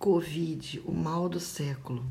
Covid, o mal do século.